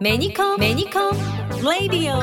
メニコンメニコンレディオ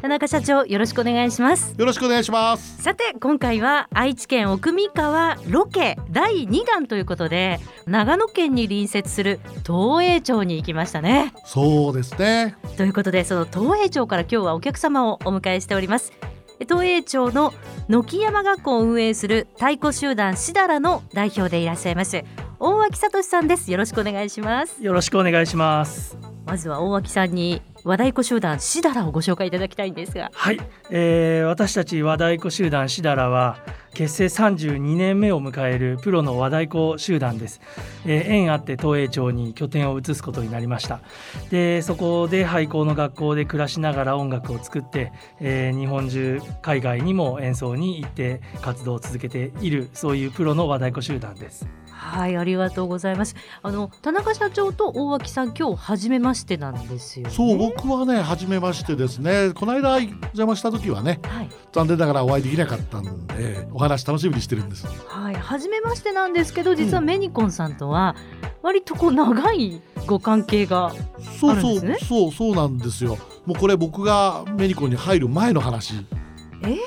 田中社長よろしくお願いします。よろしくお願いします。さて今回は愛知県奥三河ロケ第2弾ということで長野県に隣接する東栄町に行きましたね。そうですね。ということでその東栄町から今日はお客様をお迎えしております。東栄町の軒山学校を運営する太鼓集団しだらの代表でいらっしゃいます大脇聡さんです。よろしくお願いします。よろしくお願いします。まずは大脇さんに和太鼓集団しだらをご紹介いただきたいんですが。はい、えー、私たち和太鼓集団しだらは結成32年目を迎えるプロの和太鼓集団です、えー、縁あって東栄町に拠点を移すことになりました。でそこで廃校の学校で暮らしながら音楽を作って、えー、日本中海外にも演奏に行って活動を続けているそういうプロの和太鼓集団ですはい、ありがとうございます。あの田中社長と大脇さん、今日初めましてなんですよ、ね、そう、僕はね、初めましてですね。この間邪魔した時はね、はい、残念ながらお会いできなかったんで、お話楽しみにしてるんです。はい、初めましてなんですけど、実はメニコンさんとは割とこう長いご関係があるんですね。そうそう、そうそうなんですよ。もうこれ僕がメニコンに入る前の話。えー、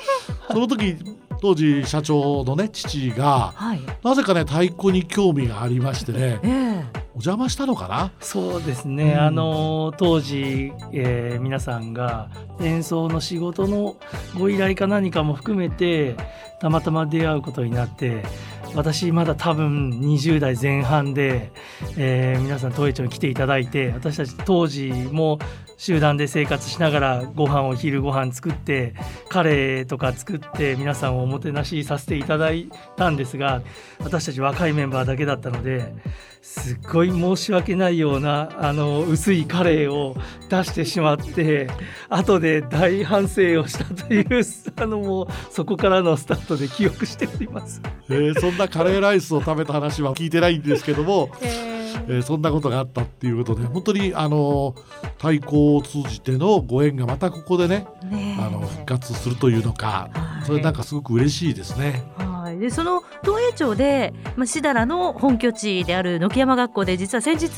その時当時社長のね父が、はい、なぜかね太鼓に興味がありましてね、えー、お邪魔したのかな？そうですね、うん、あの当時、えー、皆さんが演奏の仕事のご依頼か何かも含めてたまたま出会うことになって私まだ多分20代前半で、えー、皆さん東映町に来ていただいて私たち当時も集団で生活しながらご飯を昼ご飯作ってカレーとか作って皆さんをおもてなしさせていただいたんですが私たち若いメンバーだけだったのですっごい申し訳ないようなあの薄いカレーを出してしまって後で大反省をしたという あのもうそこからのスタートで記憶しております。えー、そんなカレーライスを食べた話は聞いてないんですけども。えーえー、そんなことがあったっていうことで本当にあの太鼓を通じてのご縁がまたここでねあの復活するというのか、それなんかすごく嬉しいですね。はい、でその東栄町で、まあ、しだらの本拠地である軒山学校で実は先日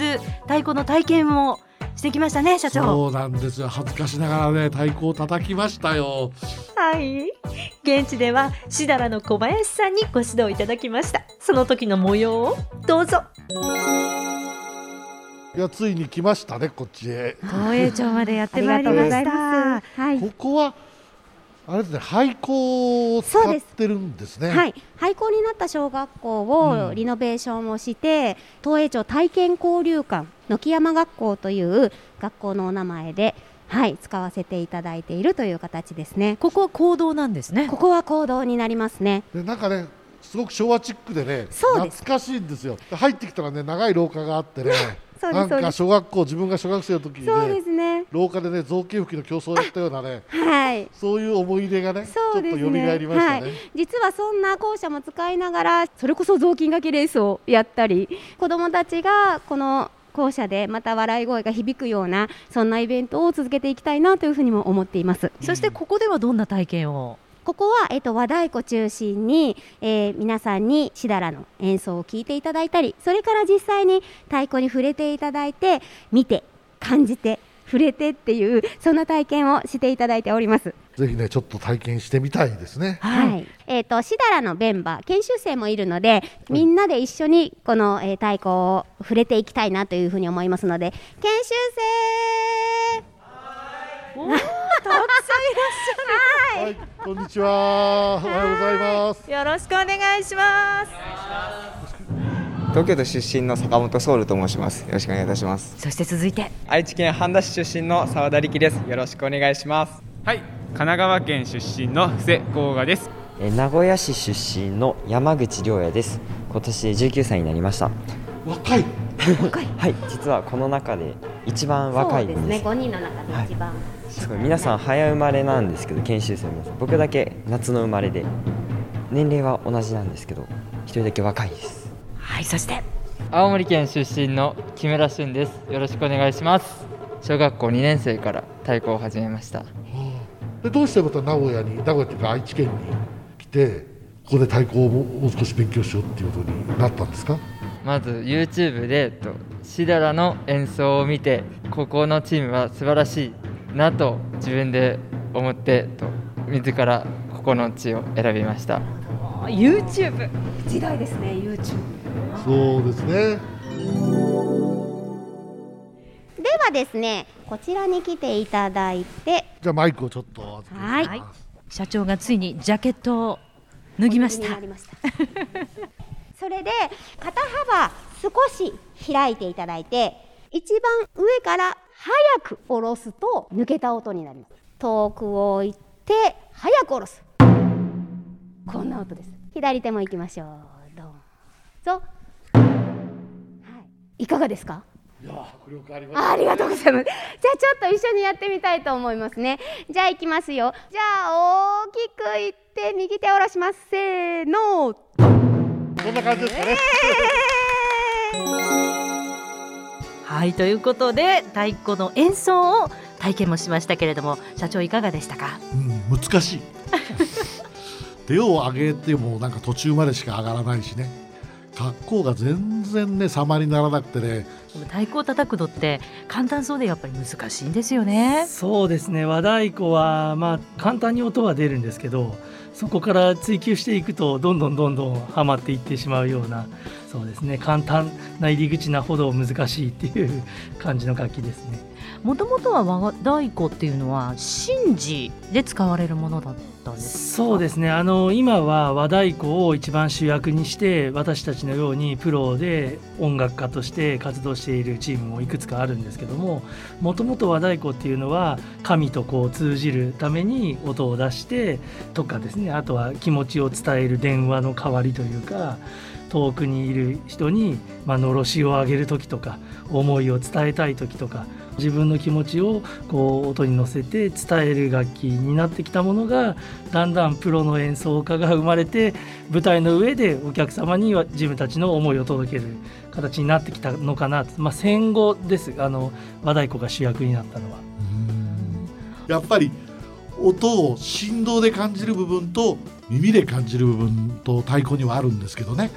太鼓の体験をしてきましたね社長。そうなんですよ。恥ずかしながらね太鼓を叩きましたよ。はい。現地ではしだらの小林さんにご指導いただきました。その時の模様をどうぞ。いやついに来ましたねこっちへ。東栄町までやってまいりました。はい、ここはあれですね廃校を使ってるんですね。はい。廃校になった小学校をリノベーションをして、うん、東栄町体験交流館軒山学校という学校のお名前ではい使わせていただいているという形ですね。ここは行動なんですね。ここは行動になりますね。でなんかねすごく昭和チックでね懐かしいんですよ。入ってきたらね長い廊下があってね なんか小学校自分が小学生の時に、ね、そうですね。廊下でね造形吹きの競争をやったようなね、はい、そういう思い出がねそうですね。ちょっと蘇りましたね、はい、実はそんな校舎も使いながらそれこそ雑巾掛けレースをやったり子どもたちがこの校舎でまた笑い声が響くようなそんなイベントを続けていきたいなというふうにも思っています、そしてここではどんな体験を？ここは、えっと、和太鼓中心に、えー、皆さんにしだらの演奏を聴いていただいたりそれから実際に太鼓に触れていただいて見て感じて触れてっていうそんな体験をしていただいております。ぜひねちょっと体験してみたいですね。はい。えっ、ー、としだらのメンバー研修生もいるので、みんなで一緒にこの、えー、太鼓を触れていきたいなというふうに思いますので、研修生。おたくさんいらっしゃる。はい、こんにちは。おはようございます。よろしくお願いします。東京都出身の坂本ソウルと申します。よろしくお願いいたします。そして続いて愛知県半田市出身の澤田力です。よろしくお願いします。はい、神奈川県出身の布施光賀です。え名古屋市出身の山口亮也です。今年19歳になりました。若い。若い。はい、実はこの中で一番若いですね。5人の中で一番。はいすごい皆さん早生まれなんですけど研修生の皆さん。僕だけ夏の生まれで年齢は同じなんですけど一人だけ若いです。はいそして。青森県出身の木村俊です。よろしくお願いします。小学校2年生から太鼓を始めました、はあ、でどうしてまた名古屋に名古屋というか愛知県に来てここで太鼓をもう少し勉強しようっていうことになったんですか？まず YouTube でとシダラの演奏を見てここのチームは素晴らしいなと自分で思ってと自らここの地を選びました。YouTube 時代ですね YouTube そうですね。ではですねこちらに来ていただいて。じゃあマイクをちょっとはい、はい、社長がついにジャケットを脱ぎました。それで肩幅少し開いていただいて一番上から早く下ろすと抜けた音になります遠くを置いて早く下ろすこんな音です左手も行きましょうどうぞ、はい、いかがですか？いや迫力ありありがとうございます。じゃあちょっと一緒にやってみたいと思いますね。じゃあ行きますよ。じゃあ大きくいって右手下ろします。せーの。こんな感じですかね。はいということで太鼓の演奏を体験もしましたけれども社長いかがでしたか、うん、難しい。手を上げてもなんか途中までしか上がらないしね。格好が全然ね様にならなくてね。太鼓を叩くのって簡単そうでやっぱり難しいんですよね。そうですね。和太鼓はまあ簡単に音は出るんですけどそこから追求していくとどんどんどんどんはまっていってしまうようなそうですね簡単な入り口なほど難しいっていう感じの楽器ですね。もともとは和太鼓っていうのは神事で使われるものだったんですそうですね。あの今は和太鼓を一番主役にして私たちのようにプロで音楽家として活動しているチームもいくつかあるんですけどももともと和太鼓っていうのは神とこう通じるために音を出してとかですねあとは気持ちを伝える電話の代わりというか遠くにいる人に、まあのろしを上げる時とか思いを伝えたい時とか自分の気持ちをこう音に乗せて伝える楽器になってきたものがだんだんプロの演奏家が生まれて舞台の上でお客様には自分たちの思いを届ける形になってきたのかな。まあ、戦後です。あの和太鼓が主役になったのは。やっぱり音を振動で感じる部分と耳で感じる部分と太鼓にはあるんですけどね。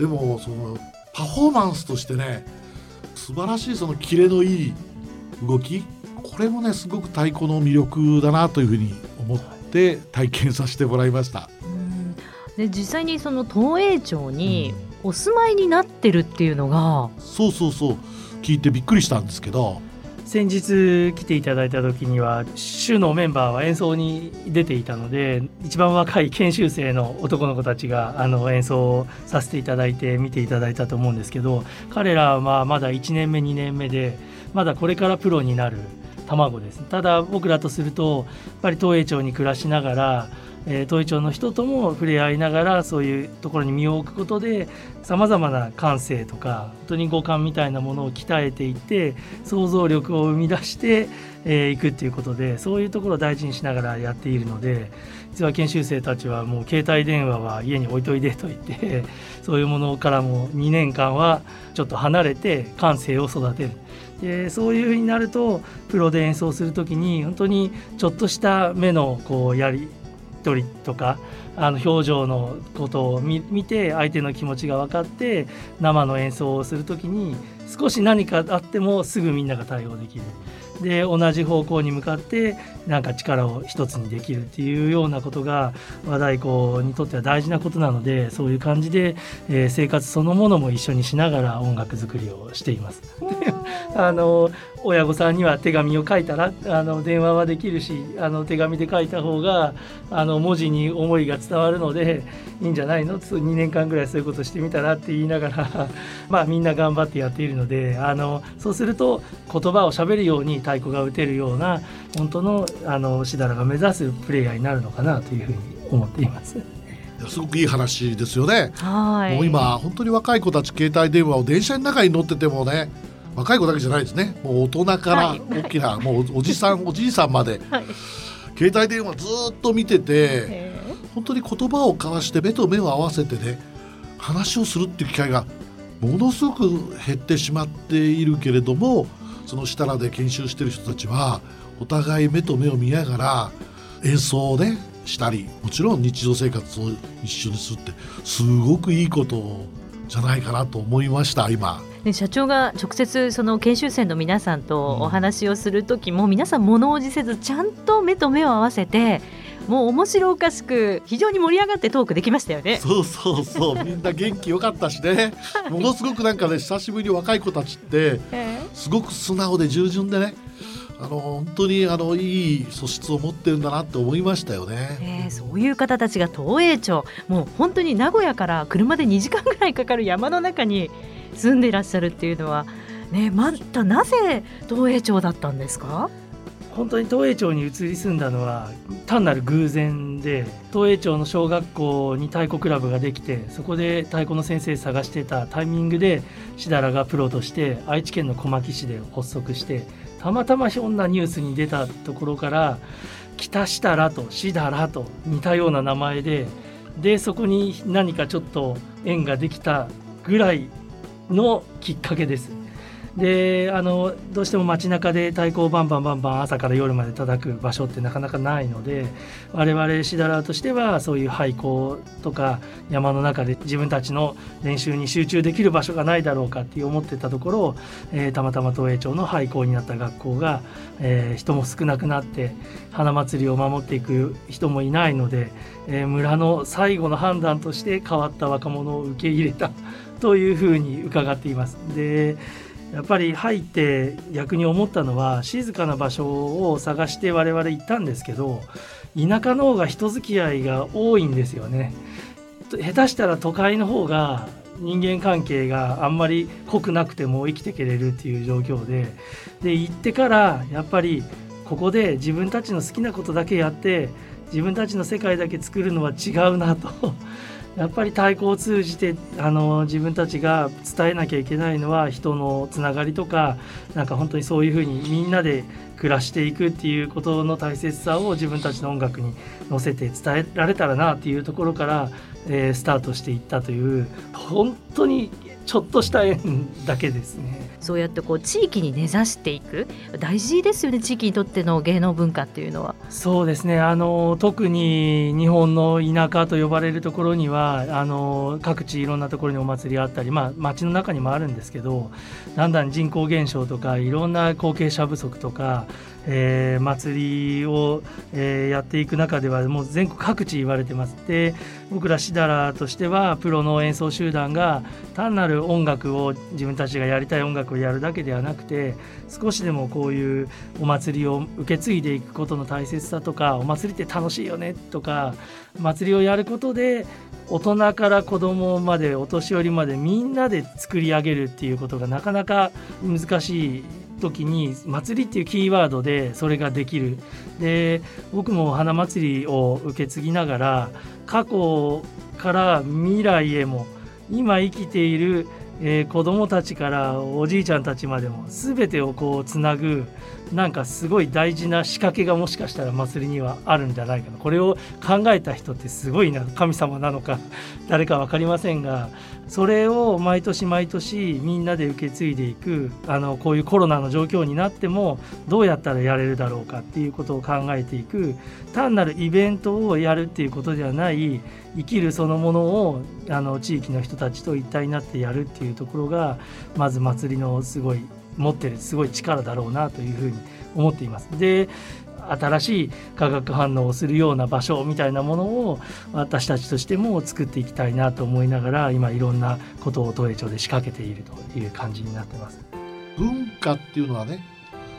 でもそのパフォーマンスとしてね素晴らしいそのキレのいい動きこれもねすごく太鼓の魅力だなというふうに思って体験させてもらいました。で実際にその東栄町にお住まいになってるっていうのが、そうそうそう。聞いてびっくりしたんですけど先日来ていただいた時には州のメンバーは演奏に出ていたので一番若い研修生の男の子たちがあの演奏をさせていただいて見ていただいたと思うんですけど彼らはまだ1年目2年目でまだこれからプロになる卵です。ただ僕らとするとやっぱり東栄町に暮らしながらえー、東栄町の人とも触れ合いながらそういうところに身を置くことでさまざまな感性とか本当に五感みたいなものを鍛えていって想像力を生み出してい、えー、くっていうことでそういうところを大事にしながらやっているので実は研修生たちはもう携帯電話は家に置いといでと言ってそういうものからも2年間はちょっと離れて感性を育てる。でそういうふうになるとプロで演奏する時に本当にちょっとした目のこうやり取りとかあの表情のことを見て相手の気持ちが分かって生の演奏をする時に少し何かあってもすぐみんなが対応できる。で同じ方向に向かってなんか力を一つにできるっていうようなことが和太鼓にとっては大事なことなのでそういう感じで、えー、生活そのものも一緒にしながら音楽作りをしています。あの親御さんには手紙を書いたらあの電話はできるしあの手紙で書いた方があの文字に思いが伝わるのでいいんじゃないの？2年間ぐらいそういうことしてみたらって言いながら まあみんな頑張ってやっているのであのそうすると言葉をしゃべるように太鼓が打てるような本当のあのしだらが目指すプレイヤーになるのかなというふうに思っています。すごくいい話ですよね。はいもう今本当に若い子たち携帯電話を電車の中に乗っててもね若い子だけじゃないですね。もう大人から大きな、はい、もうおじさん おじいさんまで、はい、携帯電話ずっと見てて本当に言葉を交わして目と目を合わせてね話をするっていう機会がものすごく減ってしまっているけれどもその設楽で研修してる人たちはお互い目と目を見ながら演奏をねしたりもちろん日常生活を一緒にするってすごくいいことじゃないかなと思いました今。で社長が直接その研修生の皆さんとお話をする時も、皆さん物おじせずちゃんと目と目を合わせてもう面白おかしく非常に盛り上がってトークできましたよね。そうそうそう。みんな元気よかったしね。ものすごくなんかね久しぶりに若い子たちってすごく素直で従順でねあの本当にあのいい素質を持ってるんだなって思いましたよね、えー、そういう方たちが東栄町もう本当に名古屋から車で2時間ぐらいかかる山の中に住んでいらっしゃるっていうのはねまたなぜ東栄町だったんですか？本当に東栄町に移り住んだのは単なる偶然で東栄町の小学校に太鼓クラブができてそこで太鼓の先生探してたタイミングでしだらがプロとして愛知県の小牧市で発足してたまたまひょんなニュースに出たところから北設楽としだらと似たような名前ででそこに何かちょっと縁ができたぐらいのきっかけです。であのどうしても街中で太鼓をバンバンバンバン朝から夜まで叩く場所ってなかなかないので我々しだらとしてはそういう廃校とか山の中で自分たちの練習に集中できる場所がないだろうかって思ってたところ、えー、たまたま東栄町の廃校になった学校が、えー、人も少なくなって花祭りを守っていく人もいないので、えー、村の最後の判断として変わった若者を受け入れたというふうに伺っています。でやっぱり入って逆に思ったのは静かな場所を探して我々行ったんですけど田舎の方が人付き合いが多いんですよね。下手したら都会の方が人間関係があんまり濃くなくても生きていけれるっていう状況でで行ってからやっぱりここで自分たちの好きなことだけやって自分たちの世界だけ作るのは違うなとやっぱり太鼓を通じてあの自分たちが伝えなきゃいけないのは人のつながりとかなんか本当にそういうふうにみんなで暮らしていくっていうことの大切さを自分たちの音楽に乗せて伝えられたらなっていうところから、えー、スタートしていったという本当にちょっとした縁だけですね。そうやってこう地域に根ざしていく大事ですよね地域にとっての芸能文化っていうのは。そうですねあの特に日本の田舎と呼ばれるところにはあの各地いろんなところにお祭りがあったり、まあ、町の中にもあるんですけどだんだん人口減少とかいろんな後継者不足とかえー、祭りを、えー、やっていく中ではもう全国各地言われてます。で僕らしだらとしてはプロの演奏集団が単なる音楽を自分たちがやりたい音楽をやるだけではなくて少しでもこういうお祭りを受け継いでいくことの大切さとかお祭りって楽しいよねとか祭りをやることで大人から子供までお年寄りまでみんなで作り上げるっていうことがなかなか難しい時に祭りっていうキーワードでそれができる。で僕も花祭りを受け継ぎながら過去から未来へも今生きている、えー、子どもたちからおじいちゃんたちまでも全てをこうつなぐなんかすごい大事な仕掛けがもしかしたら祭りにはあるんじゃないかな。これを考えた人ってすごいな神様なのか 誰か分かりませんがそれを毎年毎年みんなで受け継いでいくあのこういうコロナの状況になってもどうやったらやれるだろうかっていうことを考えていく単なるイベントをやるっていうことではない生きるそのものをあの地域の人たちと一体になってやるっていうところがまず祭りのすごい持ってるすごい力だろうなというふうに思っています。で新しい化学反応をするような場所みたいなものを私たちとしても作っていきたいなと思いながら今いろんなことを東栄町で仕掛けているという感じになってます。文化っていうのはね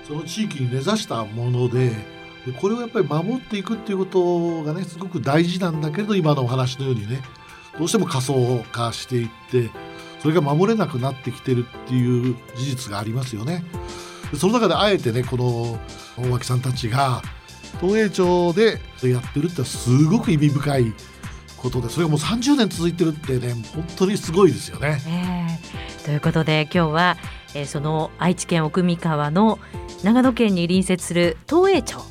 その地域に根ざしたものでこれをやっぱり守っていくっていうことがねすごく大事なんだけど今のお話のようにねどうしても仮想化していってそれが守れなくなってきてるっていう事実がありますよね。その中であえてねこの大脇さんたちが東栄町でやってるってすごく意味深いことでそれがもう30年続いてるってね本当にすごいですよね。えー、ということで今日は、えー、その愛知県奥三河の長野県に隣接する東栄町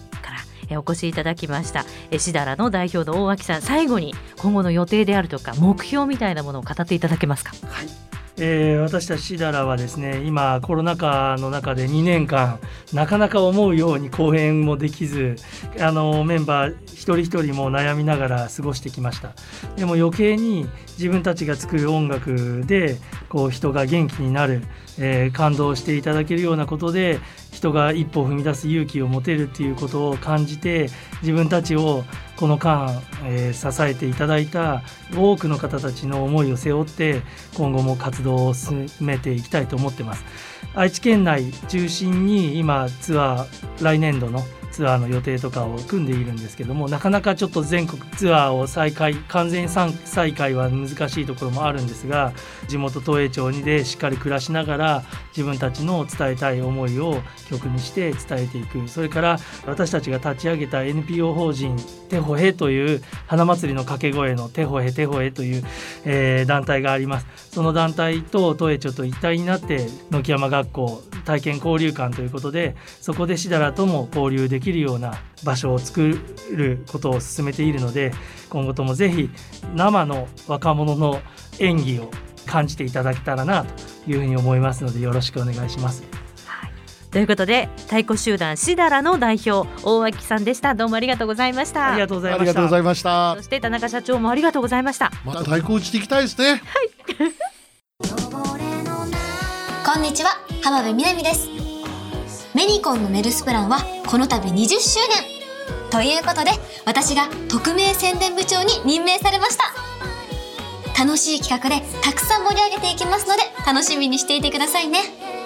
お越しいただきましたしだらの代表の大脇さん最後に今後の予定であるとか目標みたいなものを語っていただけますか？はいえー、私たちシダラはですね今コロナ禍の中で2年間なかなか思うように公演もできずあのメンバー一人一人も悩みながら過ごしてきました。でも余計に自分たちが作る音楽でこう人が元気になる、えー、感動していただけるようなことで人が一歩踏み出す勇気を持てるっていうことを感じて自分たちをこの間、えー、支えていただいた多くの方たちの思いを背負って今後も活動を進めていきたいと思ってます。愛知県内中心に今ツアー来年度のツアーの予定とかを組んでいるんですけどもなかなかちょっと全国ツアーを再開完全再開は難しいところもあるんですが地元東栄町にでしっかり暮らしながら自分たちの伝えたい思いを曲にして伝えていく。それから私たちが立ち上げた NPO 法人テホヘという花祭りの掛け声のテホヘテホヘという、えー、団体があります。その団体と東栄町と一体になって軒山学校体験交流館ということでそこでしだらとも交流できるような場所を作ることを進めているので今後ともぜひ生の若者の演技を感じていただけたらなというふうに思いますのでよろしくお願いします。ということで太鼓集団しだらの代表大脇さんでした。どうもありがとうございました。ありがとうございました。そして田中社長もありがとうございました。また太鼓打ちていきたいですね。はい。こんにちは。浜辺美波ですメニコンのメルスプランはこの度20周年。ということで私が特命宣伝部長に任命されました。楽しい企画でたくさん盛り上げていきますので楽しみにしていてくださいね。